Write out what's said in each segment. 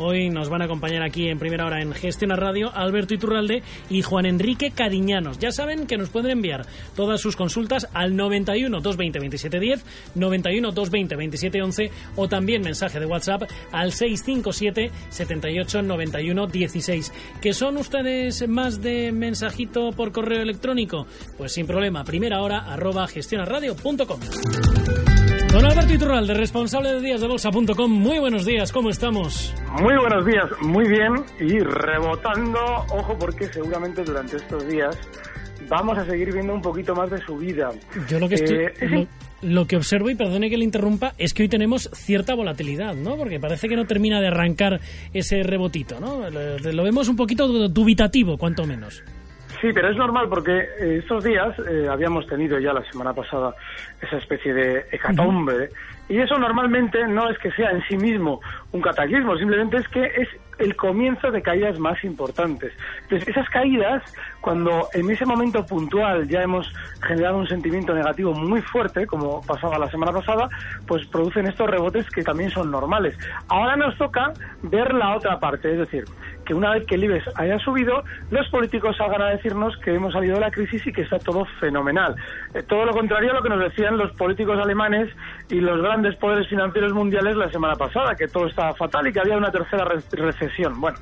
Hoy nos van a acompañar aquí en primera hora en Gestiona Radio Alberto Iturralde y Juan Enrique Cadiñanos. Ya saben que nos pueden enviar todas sus consultas al 91 220 2710, 91 220 2711 o también mensaje de WhatsApp al 657 78 91 16. ¿Que son ustedes más de mensajito por correo electrónico? Pues sin problema, primera hora arroba gestionaradio.com. Don Alberto Iturralde, responsable de díasdebolsa.com. Muy buenos días, ¿cómo estamos? Muy buenos días, muy bien y rebotando, ojo porque seguramente durante estos días vamos a seguir viendo un poquito más de subida. Yo lo que estoy... Eh, lo, lo que observo, y perdone que le interrumpa, es que hoy tenemos cierta volatilidad, ¿no? Porque parece que no termina de arrancar ese rebotito, ¿no? Lo, lo vemos un poquito dubitativo, cuanto menos. Sí, pero es normal porque eh, estos días eh, habíamos tenido ya la semana pasada esa especie de hecatombe. Y eso normalmente no es que sea en sí mismo un cataclismo, simplemente es que es el comienzo de caídas más importantes. Entonces, esas caídas, cuando en ese momento puntual ya hemos generado un sentimiento negativo muy fuerte, como pasaba la semana pasada, pues producen estos rebotes que también son normales. Ahora nos toca ver la otra parte, es decir, que una vez que el IBEX haya subido, los políticos salgan a decirnos que hemos salido de la crisis y que está todo fenomenal. Eh, todo lo contrario a lo que nos decían los políticos alemanes y los grandes poderes financieros mundiales la semana pasada, que todo fatal y que había una tercera re recesión. Bueno,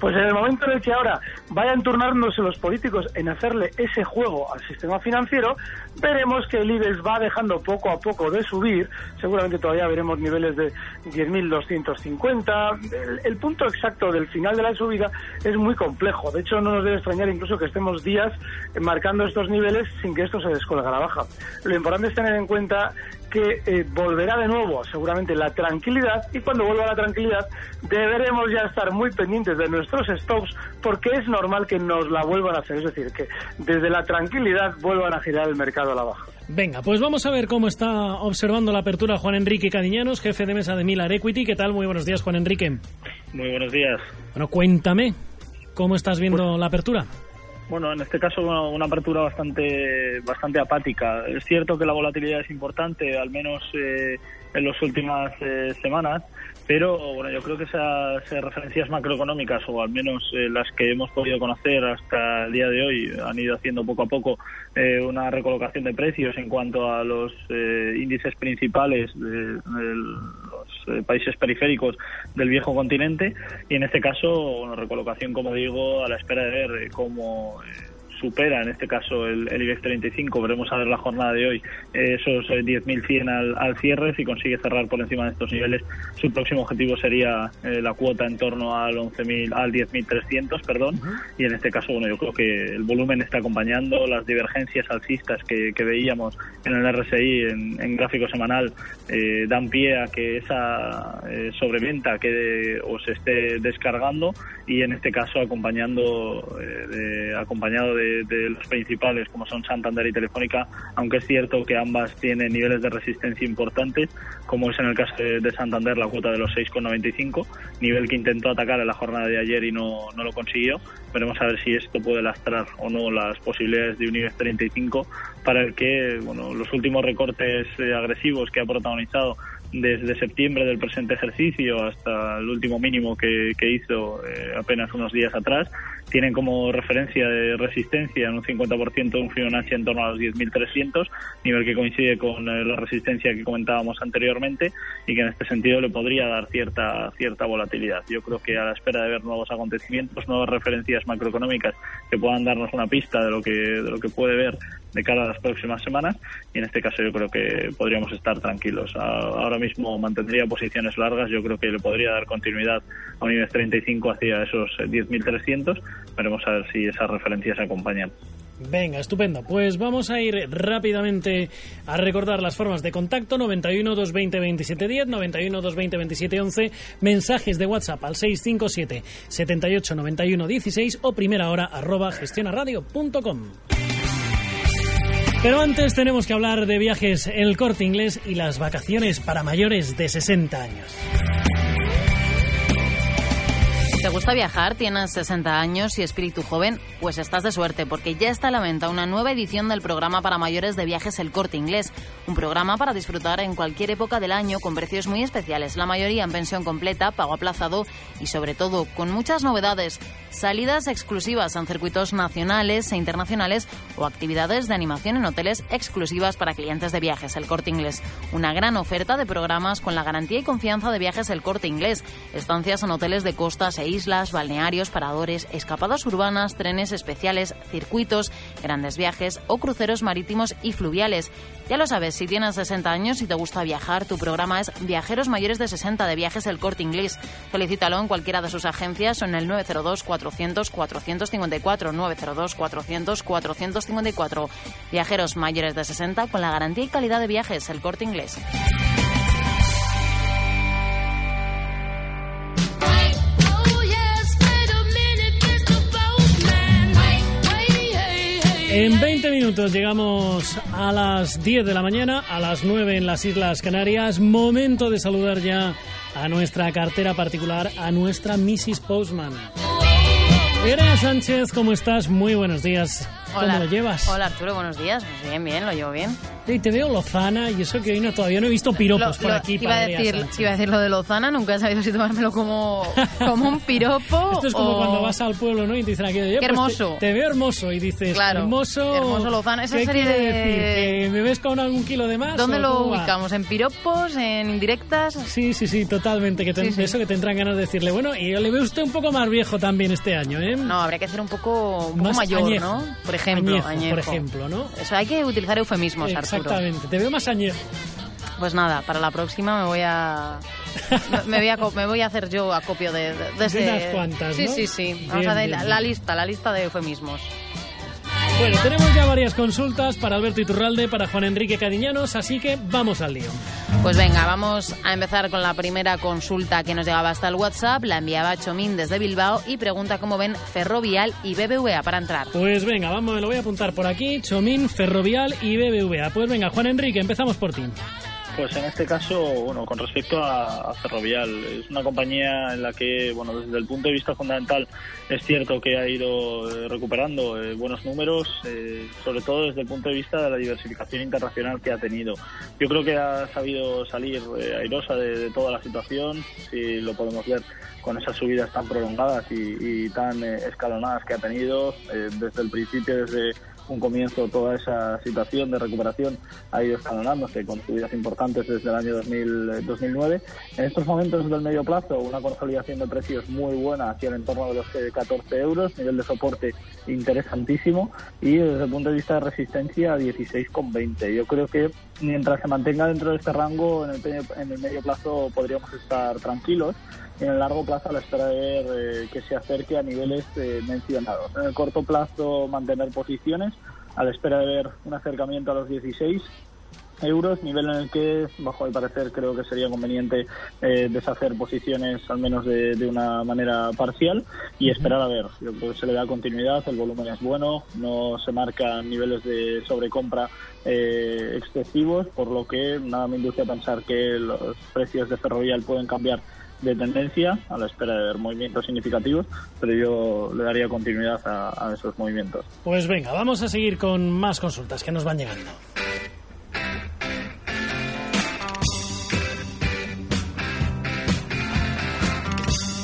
pues en el momento en el que ahora vayan turnándose los políticos en hacerle ese juego al sistema financiero, veremos que el IBEX va dejando poco a poco de subir. Seguramente todavía veremos niveles de 10.250. El, el punto exacto del final de la subida es muy complejo. De hecho, no nos debe extrañar incluso que estemos días marcando estos niveles sin que esto se descolgue a la baja. Lo importante es tener en cuenta que eh, volverá de nuevo seguramente la tranquilidad y cuando vuelva la tranquilidad deberemos ya estar muy pendientes de nuestros stops porque es normal que nos la vuelvan a hacer, es decir, que desde la tranquilidad vuelvan a girar el mercado a la baja. Venga, pues vamos a ver cómo está observando la apertura Juan Enrique Cadiñanos, jefe de mesa de Milar Equity. ¿Qué tal? Muy buenos días, Juan Enrique. Muy buenos días. Bueno, cuéntame, ¿cómo estás viendo Pues- la apertura? Bueno, en este caso una, apertura bastante bastante apática. Es cierto que la volatilidad es importante, al menos eh, en las últimas eh, semanas, pero bueno, yo creo que esas referencias macroeconómicas, o al menos eh, las que hemos podido conocer hasta el día de hoy, han ido haciendo poco a poco eh, una recolocación de precios en cuanto a los eh, índices principales los eh, países periféricos del viejo continente y en este caso una recolocación, como digo, a la espera de ver eh, cómo eh, supera en este caso el, el IBEX 35, veremos a ver la jornada de hoy, eh, esos eh, 10.100 al, al cierre, si consigue cerrar por encima de estos niveles, su próximo objetivo sería eh, la cuota en torno al 11.000, al 10.300, perdón, y en este caso, bueno, yo creo que el volumen está acompañando las divergencias alcistas que, que veíamos en el RSI en, en gráfico semanal, eh, dan pie a que esa eh, sobreventa quede o se esté descargando y en este caso acompañando eh, de- acompañado de, de los principales como son Santander y Telefónica, aunque es cierto que ambas tienen niveles de resistencia importantes, como es en el caso de, de Santander la cuota de los 6,95, nivel que intentó atacar en la jornada de ayer y no, no lo consiguió. Veremos a ver si esto puede lastrar o no las posibilidades de un IBEX 35 para el que bueno, los últimos recortes eh, agresivos que ha protagonizado desde septiembre del presente ejercicio hasta el último mínimo que, hizo eh, apenas unos días atrás, tienen como referencia de resistencia en un 50% un Fibonacci en torno a los 10.300, nivel que coincide con eh, la resistencia que comentábamos anteriormente y que en este sentido le podría dar cierta cierta volatilidad. Yo creo que a la espera de ver nuevos acontecimientos, nuevas referencias macroeconómicas que puedan darnos una pista de lo que de lo que puede ver de cara a las próximas semanas y en este caso yo creo que podríamos estar tranquilos. Ahora mismo mantendría posiciones largas, yo creo que le podría dar continuidad a un IBEX 35 hacia esos 10.300. Veremos a ver si esas referencias acompañan. Venga, estupendo. Pues vamos a ir rápidamente a recordar las formas de contacto 91 220 2710, 91 220 2711, mensajes de WhatsApp al 657 78 91 16 o primera hora arroba gestionaradio.com. Pero antes tenemos que hablar de viajes el corte inglés y las vacaciones para mayores de 60 años. ¿Te gusta viajar? ¿Tienes 60 años y espíritu joven? Pues estás de suerte porque ya está a la venta una nueva edición del programa para mayores de viajes El Corte Inglés. Un programa para disfrutar en cualquier época del año con precios muy especiales, la mayoría en pensión completa, pago aplazado y sobre todo con muchas novedades. Salidas exclusivas en circuitos nacionales e internacionales o actividades de animación en hoteles exclusivas para clientes de viajes El Corte Inglés. Una gran oferta de programas con la garantía y confianza de viajes El Corte Inglés. Estancias en hoteles de costas e islas, balnearios, paradores, escapadas urbanas, trenes especiales, circuitos, grandes viajes o cruceros marítimos y fluviales. Ya lo sabes, si tienes 60 años y te gusta viajar, tu programa es Viajeros Mayores de 60 de Viajes El Corte Inglés. Solicítalo en cualquiera de sus agencias o en el 902 400 454 902 400 454. Viajeros Mayores de 60 con la garantía y calidad de viajes El Corte Inglés. En 20 minutos llegamos a las 10 de la mañana, a las 9 en las Islas Canarias. Momento de saludar ya a nuestra cartera particular, a nuestra Mrs. Postman. Irene Sánchez, ¿cómo estás? Muy buenos días. ¿Cómo lo llevas? Hola Arturo, buenos días. Pues bien, bien, lo llevo bien. Y te veo Lozana y eso que hoy no, todavía no he visto piropos por aquí. Iba a, decir, iba a decir lo de Lozana, nunca he sabido si tomármelo como, como un piropo. Esto es como cuando vas al pueblo ¿no? y te dicen aquí, Qué pues hermoso. te, veo hermoso y dices, claro, hermoso. Hermoso Lozana. Esa ¿Qué serie de... decir? ¿Que me ves con algún kilo de más? ¿Dónde o lo ubicamos? ¿En piropos? ¿En indirectas? Sí, sí, sí, totalmente. Que te- Sí, sí. Eso que tendrán ganas de decirle. Bueno, y le ve usted un poco más viejo también este año, ¿eh? No, habría que hacer un poco, un poco Más mayor, añejo. ¿no? Por ejemplo, Añejo, añejo. por ejemplo, ¿no? Eso hay que utilizar eufemismos, Arturo. Exactamente. Te veo más añejo. Pues nada, para la próxima me voy a me voy a, me voy a hacer yo acopio de, de, de ese- unas cuantas, Sí, ¿no? sí, sí. Vamos Bien, a la, bien. la lista, la lista de eufemismos. Bueno, tenemos ya varias consultas para Alberto Iturralde, para Juan Enrique Cadiñanos, así que vamos al lío. Pues venga, vamos a empezar con la primera consulta que nos llegaba hasta el WhatsApp. La enviaba Chomín desde Bilbao y pregunta cómo ven Ferrovial y BBVA para entrar. Pues venga, vamos, lo voy a apuntar por aquí. Chomín, Ferrovial y BBVA. Pues venga, Juan Enrique, empezamos por ti. Pues en este caso, bueno, con respecto a, Ferrovial, es una compañía en la que, bueno, desde el punto de vista fundamental, es cierto que ha ido eh, recuperando eh, buenos números, eh, sobre todo desde el punto de vista de la diversificación internacional que ha tenido. Yo creo que ha sabido salir eh, airosa de, toda la situación, si lo podemos ver con esas subidas tan prolongadas y, y tan eh, escalonadas que ha tenido desde el principio, desde un comienzo toda esa situación de recuperación ha ido escalonándose con subidas importantes desde el año 2000, eh, 2009. En estos momentos del medio plazo, una consolidación de precios muy buena hacia el entorno de los eh, 14 euros, nivel de soporte interesantísimo y desde el punto de vista de resistencia a 16,20. Yo creo que mientras se mantenga dentro de este rango, en el, en el medio plazo podríamos estar tranquilos en el largo plazo a la espera de ver eh, que se acerque a niveles eh, mencionados. En el corto plazo mantener posiciones a la espera de ver un acercamiento a los 16 euros, nivel en el que, bajo mi parecer, creo que sería conveniente eh, deshacer posiciones al menos de, de una manera parcial y esperar a ver. Yo creo que se le da continuidad, el volumen es bueno, no se marcan niveles de sobrecompra eh, excesivos, por lo que nada me induce a pensar que los precios de ferrovial pueden cambiar de tendencia a la espera de ver movimientos significativos, pero yo le daría continuidad a, esos movimientos. Pues venga, vamos a seguir con más consultas que nos van llegando.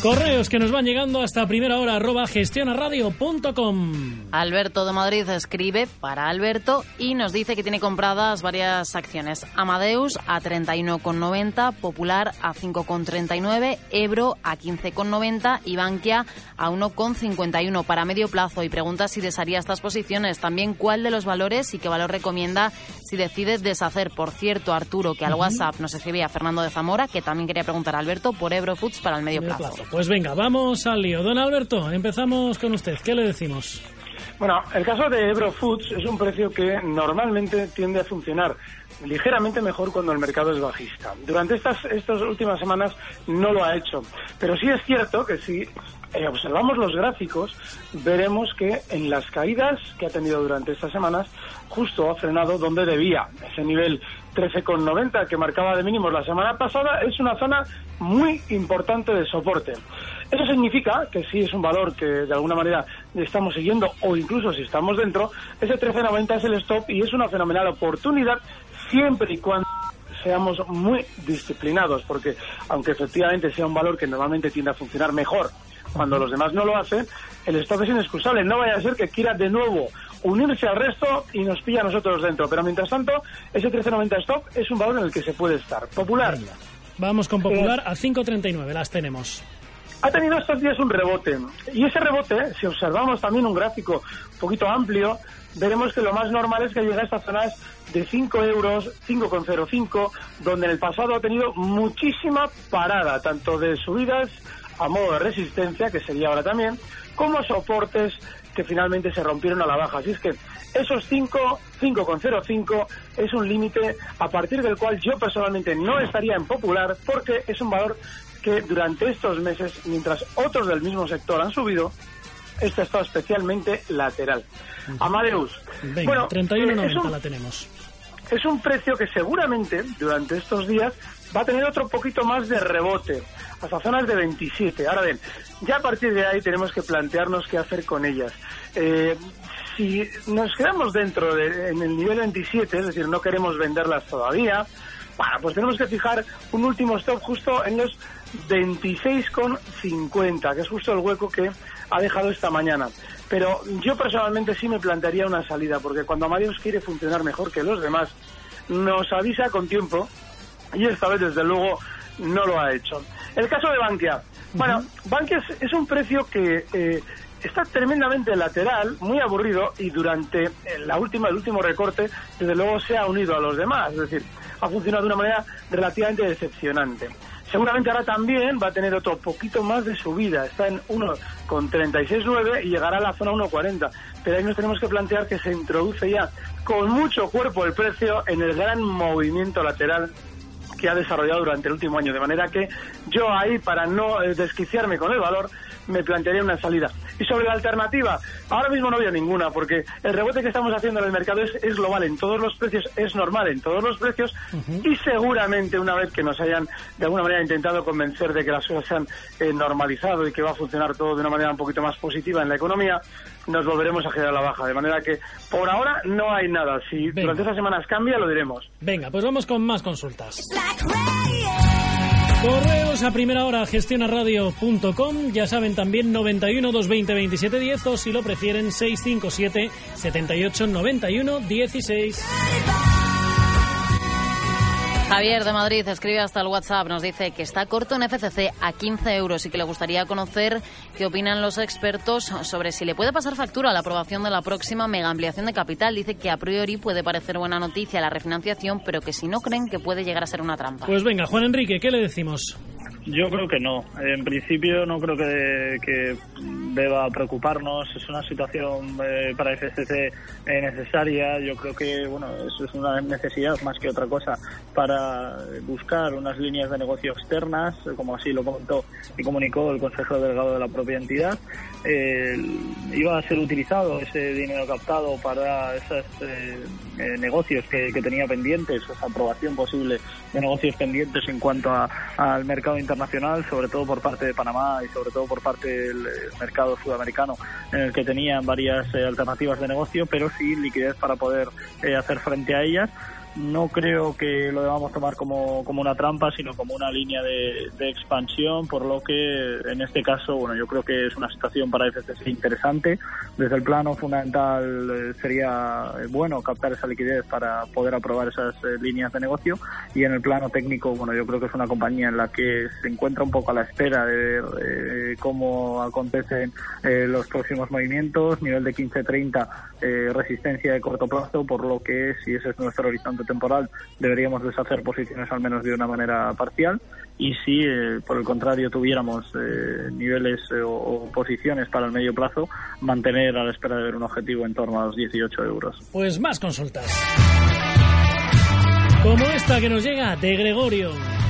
Correos que nos van llegando hasta primera hora arroba gestionaradio.com. Alberto de Madrid escribe para Alberto y nos dice que tiene compradas varias acciones. Amadeus a 31,90, Popular a 5,39, Ebro a 15,90 y Bankia a 1,51 para medio plazo. Y pregunta si desharía estas posiciones. También cuál de los valores y qué valor recomienda si decide deshacer. Por cierto, Arturo, que al WhatsApp nos escribía Fernando de Zamora, que también quería preguntar a Alberto por Ebro Foods para el medio, plazo. Pues venga, vamos al lío. Don Alberto, empezamos con usted. ¿Qué le decimos? Bueno, el caso de Ebro Foods es un precio que normalmente tiende a funcionar ligeramente mejor cuando el mercado es bajista. Durante estas, estas últimas semanas no lo ha hecho, pero sí es cierto que si eh, observamos los gráficos, veremos que en las caídas que ha tenido durante estas semanas, justo ha frenado donde debía. Ese nivel 13,90 que marcaba de mínimos la semana pasada es una zona muy importante de soporte. Eso significa que si es un valor que de alguna manera estamos siguiendo o incluso si estamos dentro, ese 13,90 es el stop y es una fenomenal oportunidad siempre y cuando seamos muy disciplinados, porque aunque efectivamente sea un valor que normalmente tiende a funcionar mejor cuando los demás no lo hacen, el stop es inexcusable. No vaya a ser que quiera de nuevo unirse al resto y nos pilla a nosotros dentro. Pero mientras tanto, ese 1390 stop es un valor en el que se puede estar. Popular. Vamos con Popular a 5.39, las tenemos. Ha tenido estos días un rebote. Y ese rebote, si observamos también un gráfico un poquito amplio, veremos que lo más normal es que llegue a estas zonas de 5 euros, 5,05, donde en el pasado ha tenido muchísima parada, tanto de subidas a modo de resistencia, que sería ahora también, como soportes que finalmente se rompieron a la baja. Así es que esos 5, 5,05 es un límite a partir del cual yo personalmente no estaría en popular porque es un valor que durante estos meses, mientras otros del mismo sector han subido, ha estado especialmente lateral. Amadeus. bueno, 31,90 la tenemos. Es un precio que seguramente durante estos días va a tener otro poquito más de rebote, hasta zonas de 27. Ahora bien, ya a partir de ahí tenemos que plantearnos qué hacer con ellas. Eh, si nos quedamos dentro de, en el nivel 27, es decir, no queremos venderlas todavía, bueno, pues tenemos que fijar un último stop justo en los 26,50, que es justo el hueco que ha dejado esta mañana. Pero yo personalmente sí me plantearía una salida, porque cuando Amadeus quiere funcionar mejor que los demás, nos avisa con tiempo y esta vez desde luego no lo ha hecho. El caso de Bankia. Bueno, Bankia es, un precio que eh, está tremendamente lateral, muy aburrido y durante la última, el último recorte, desde luego se ha unido a los demás, es decir, ha funcionado de una manera relativamente decepcionante. Seguramente ahora también va a tener otro poquito más de subida, está en 1,36,9 y llegará a la zona 1,40. Pero ahí nos tenemos que plantear que se introduce ya con mucho cuerpo el precio en el gran movimiento lateral que ha desarrollado durante el último año. De manera que yo ahí, para no eh, desquiciarme con el valor, me plantearía una salida. Y sobre la alternativa, ahora mismo no veo ninguna, porque el rebote que estamos haciendo en el mercado es, global en todos los precios, es normal en todos los precios, y seguramente una vez que nos hayan de alguna manera intentado convencer de que las cosas se han eh, normalizado y que va a funcionar todo de una manera un poquito más positiva en la economía, nos volveremos a girar a la baja. De manera que por ahora no hay nada. Si durante esas semanas cambia, lo diremos. Venga, pues vamos con más consultas. Correos a primera hora gestionaradio.com. Ya saben también 91 220 27 10 o si lo prefieren 657 78 91 16. Javier de Madrid escribe hasta el WhatsApp, nos dice que está corto en FCC a 15 euros y que le gustaría conocer qué opinan los expertos sobre si le puede pasar factura a la aprobación de la próxima mega ampliación de capital. Dice que a priori puede parecer buena noticia la refinanciación, pero que si no creen que puede llegar a ser una trampa. Pues venga, Juan Enrique, ¿qué le decimos? Yo creo que no. En principio no creo que, deba preocuparnos. Es una situación eh, para el FCC eh, necesaria. Yo creo que bueno, eso es una necesidad más que otra cosa para buscar unas líneas de negocio externas, como así lo comentó y comunicó el Consejo Delegado de la propia entidad. iba a ser utilizado ese dinero captado para esos eh, negocios que, tenía pendientes, esa aprobación posible de negocios pendientes en cuanto al mercado internacional internacional, sobre todo por parte de Panamá y sobre todo por parte del mercado sudamericano, en el que tenían varias eh, alternativas de negocio, pero sin liquidez para poder eh, hacer frente a ellas. No creo que lo debamos tomar como, como una trampa, sino como una línea de, de, expansión, por lo que en este caso, bueno, yo creo que es una situación para FCC interesante. Desde el plano fundamental eh, sería eh, bueno captar esa liquidez para poder aprobar esas eh, líneas de negocio y en el plano técnico, bueno, yo creo que es una compañía en la que se encuentra un poco a la espera de ver cómo acontecen los próximos movimientos, nivel de 15-30, resistencia de corto plazo, por lo que si ese es nuestro horizonte temporal, deberíamos deshacer posiciones al menos de una manera parcial. Y si, eh, por el contrario, tuviéramos eh, niveles eh, o, o, posiciones para el medio plazo, mantener a la espera de ver un objetivo en torno a los 18 euros. Pues más consultas. Como esta que nos llega de Gregorio.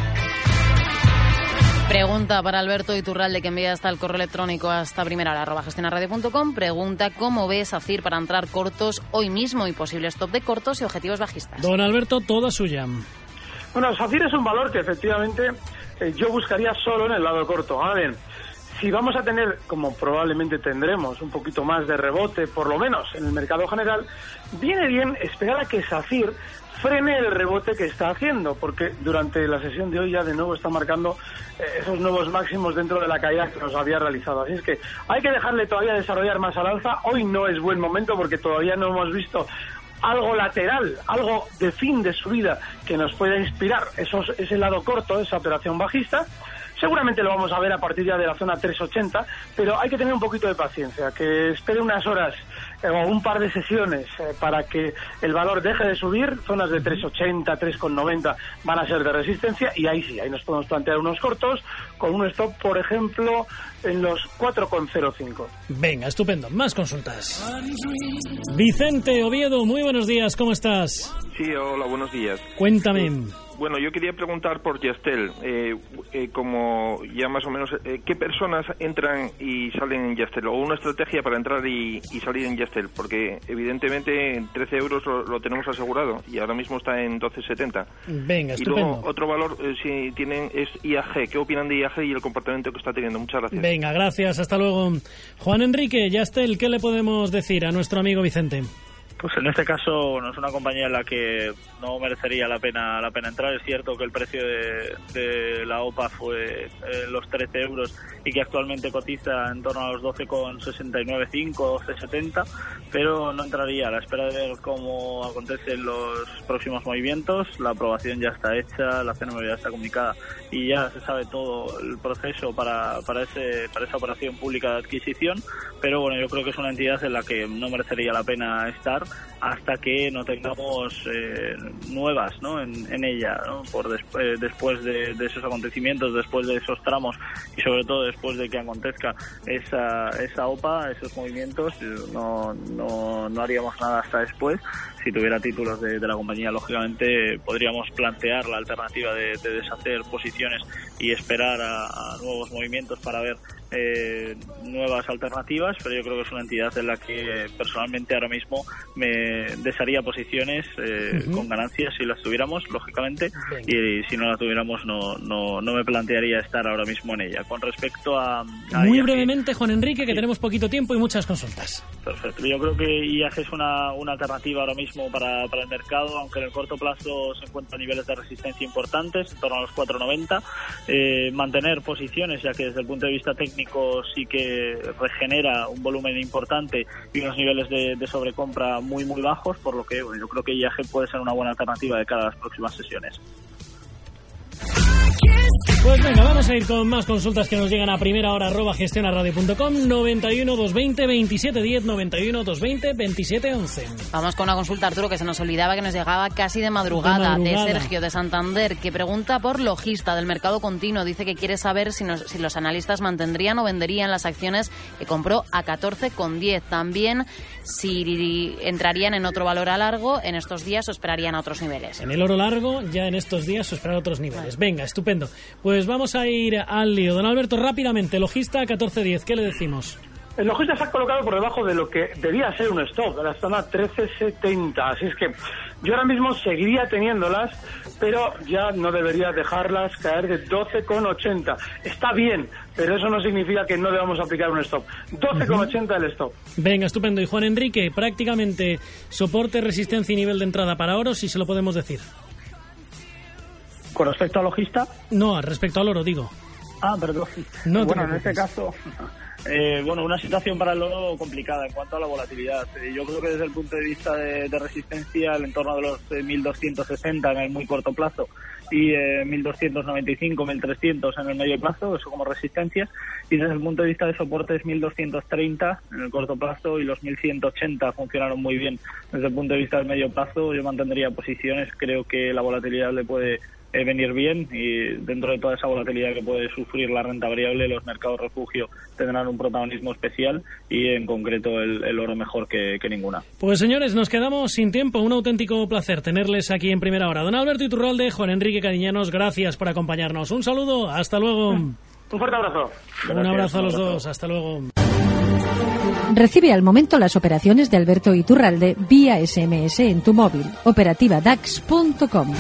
Pregunta para Alberto Iturralde que envía hasta el correo electrónico hasta primera hora arroba gestionarradio.com. Pregunta cómo ves a CIR para entrar cortos hoy mismo y posible stop de cortos y objetivos bajistas. Don Alberto, toda suya. Bueno, SACIR es un valor que efectivamente eh, yo buscaría solo en el lado corto. Ahora bien, si vamos a tener, como probablemente tendremos, un poquito más de rebote, por lo menos en el mercado general, viene bien esperar a que SACIR frene el rebote que está haciendo, porque durante la sesión de hoy ya de nuevo está marcando eh, esos nuevos máximos dentro de la caída que nos había realizado. Así es que hay que dejarle todavía desarrollar más al alza. Hoy no es buen momento porque todavía no hemos visto algo lateral, algo de fin de subida que nos pueda inspirar Eso es ese lado corto, esa operación bajista. Seguramente lo vamos a ver a partir ya de la zona 380, pero hay que tener un poquito de paciencia, que espere unas horas eh, o un par de sesiones eh, para que el valor deje de subir. Zonas de 380, 3,90 van a ser de resistencia y ahí sí, ahí nos podemos plantear unos cortos con un stop, por ejemplo, en los 4,05. Venga, estupendo. Más consultas. Vicente Oviedo, muy buenos días, ¿cómo estás? Sí, hola, buenos días. Cuéntame. Bueno, yo quería preguntar por Yastel, eh, eh, como ya más o menos, eh, ¿qué personas entran y salen en Yastel? O una estrategia para entrar y, y salir en Yastel, porque evidentemente en 13 euros lo, lo, tenemos asegurado y ahora mismo está en 12,70. Venga, y estupendo. luego otro valor, eh, si tienen, es IAG. ¿Qué opinan de IAG y el comportamiento que está teniendo? Muchas gracias. Venga, gracias, hasta luego. Juan Enrique, Yastel, ¿qué le podemos decir a nuestro amigo Vicente? Pues en este caso no es una compañía en la que no merecería la pena la pena entrar. Es cierto que el precio de, la OPA fue eh, los 13 euros y que actualmente cotiza en torno a los 12,69,5 o 12,70, pero no entraría a la espera de ver cómo acontecen los próximos movimientos. La aprobación ya está hecha, la CNMV ya está comunicada y ya se sabe todo el proceso para, para, ese, para esa operación pública de adquisición, pero bueno, yo creo que es una entidad en la que no merecería la pena estar hasta que no tengamos eh, nuevas ¿no? en, ella, ¿no? por después, después de, de, esos acontecimientos, después de esos tramos y sobre todo después de que acontezca esa, esa OPA, esos movimientos, no, no, no haríamos nada hasta después. Si tuviera títulos de, de la compañía, lógicamente podríamos plantear la alternativa de, de deshacer posiciones y esperar a, a nuevos movimientos para ver eh, nuevas alternativas, pero yo creo que es una entidad en la que personalmente ahora mismo me desharía posiciones eh, uh -huh. con ganancias si las tuviéramos, lógicamente, y, y, si no las tuviéramos no, no, no, me plantearía estar ahora mismo en ella. Con respecto a... a Muy IAG, brevemente, Juan Enrique, que sí. tenemos poquito tiempo y muchas consultas. Perfecto. Yo creo que IAG es una, una alternativa ahora mismo para, para el mercado, aunque en el corto plazo se encuentran niveles de resistencia importantes, en torno a los 4,90. Eh, mantener posiciones, ya que desde el punto de vista técnico sí que regenera un volumen importante y unos niveles de, de sobrecompra muy muy bajos, por lo que bueno, yo creo que IAG puede ser una buena alternativa de cara a las próximas sesiones. Pues venga, vamos a ir con más consultas que nos llegan a primera hora arroba gestionaradio.com 91 220 27 10 91 220 27 11. Vamos con una consulta, Arturo, que se nos olvidaba que nos llegaba casi de madrugada, de, madrugada. de Sergio de Santander, que pregunta por logista del mercado continuo. Dice que quiere saber si, nos, si los analistas mantendrían o venderían las acciones que compró a 14,10. También si entrarían en otro valor a largo en estos días o esperarían a otros niveles. En el oro largo, ya en estos días o esperar a otros niveles. Venga, estupendo. Pues vamos a ir al lío. Don Alberto, rápidamente, logista 1410, ¿qué le decimos? el logista se ha colocado por debajo de lo que debía ser un stop, de la zona 1370. Así es que yo ahora mismo seguiría teniéndolas, pero ya no debería dejarlas caer de 12,80. Está bien, pero eso no significa que no debamos aplicar un stop. 12,80 el stop. Venga, estupendo. Y Juan Enrique, prácticamente soporte, resistencia y nivel de entrada para oro, si se lo podemos decir. Con respecto al logista. No, respecto al oro, digo. Ah, perdón. No bueno, en este caso, eh, bueno, una situación para el oro complicada en cuanto a la volatilidad. Eh, yo creo que desde el punto de vista de, de resistencia, el entorno de los eh, 1260 en el muy corto plazo y eh, 1295, 1300 en el medio plazo, eso como resistencia. Y desde el punto de vista de soportes, 1230 en el corto plazo y los 1180 funcionaron muy bien. Desde el punto de vista del medio plazo, yo mantendría posiciones. Creo que la volatilidad le puede eh, venir bien y dentro de toda esa volatilidad que puede sufrir la renta variable, los mercados refugio tendrán un protagonismo especial y en concreto el, el oro mejor que, que ninguna. Pues señores, nos quedamos sin tiempo. Un auténtico placer tenerles aquí en primera hora. Don Alberto Iturralde, Juan Enrique Cadiñanos, gracias por acompañarnos. Un saludo, hasta luego. Un Un fuerte abrazo. abrazo a un los abrazo. dos, hasta luego. Recibe al momento las operaciones de Alberto Iturralde vía SMS en tu móvil. Operativa DAX.com.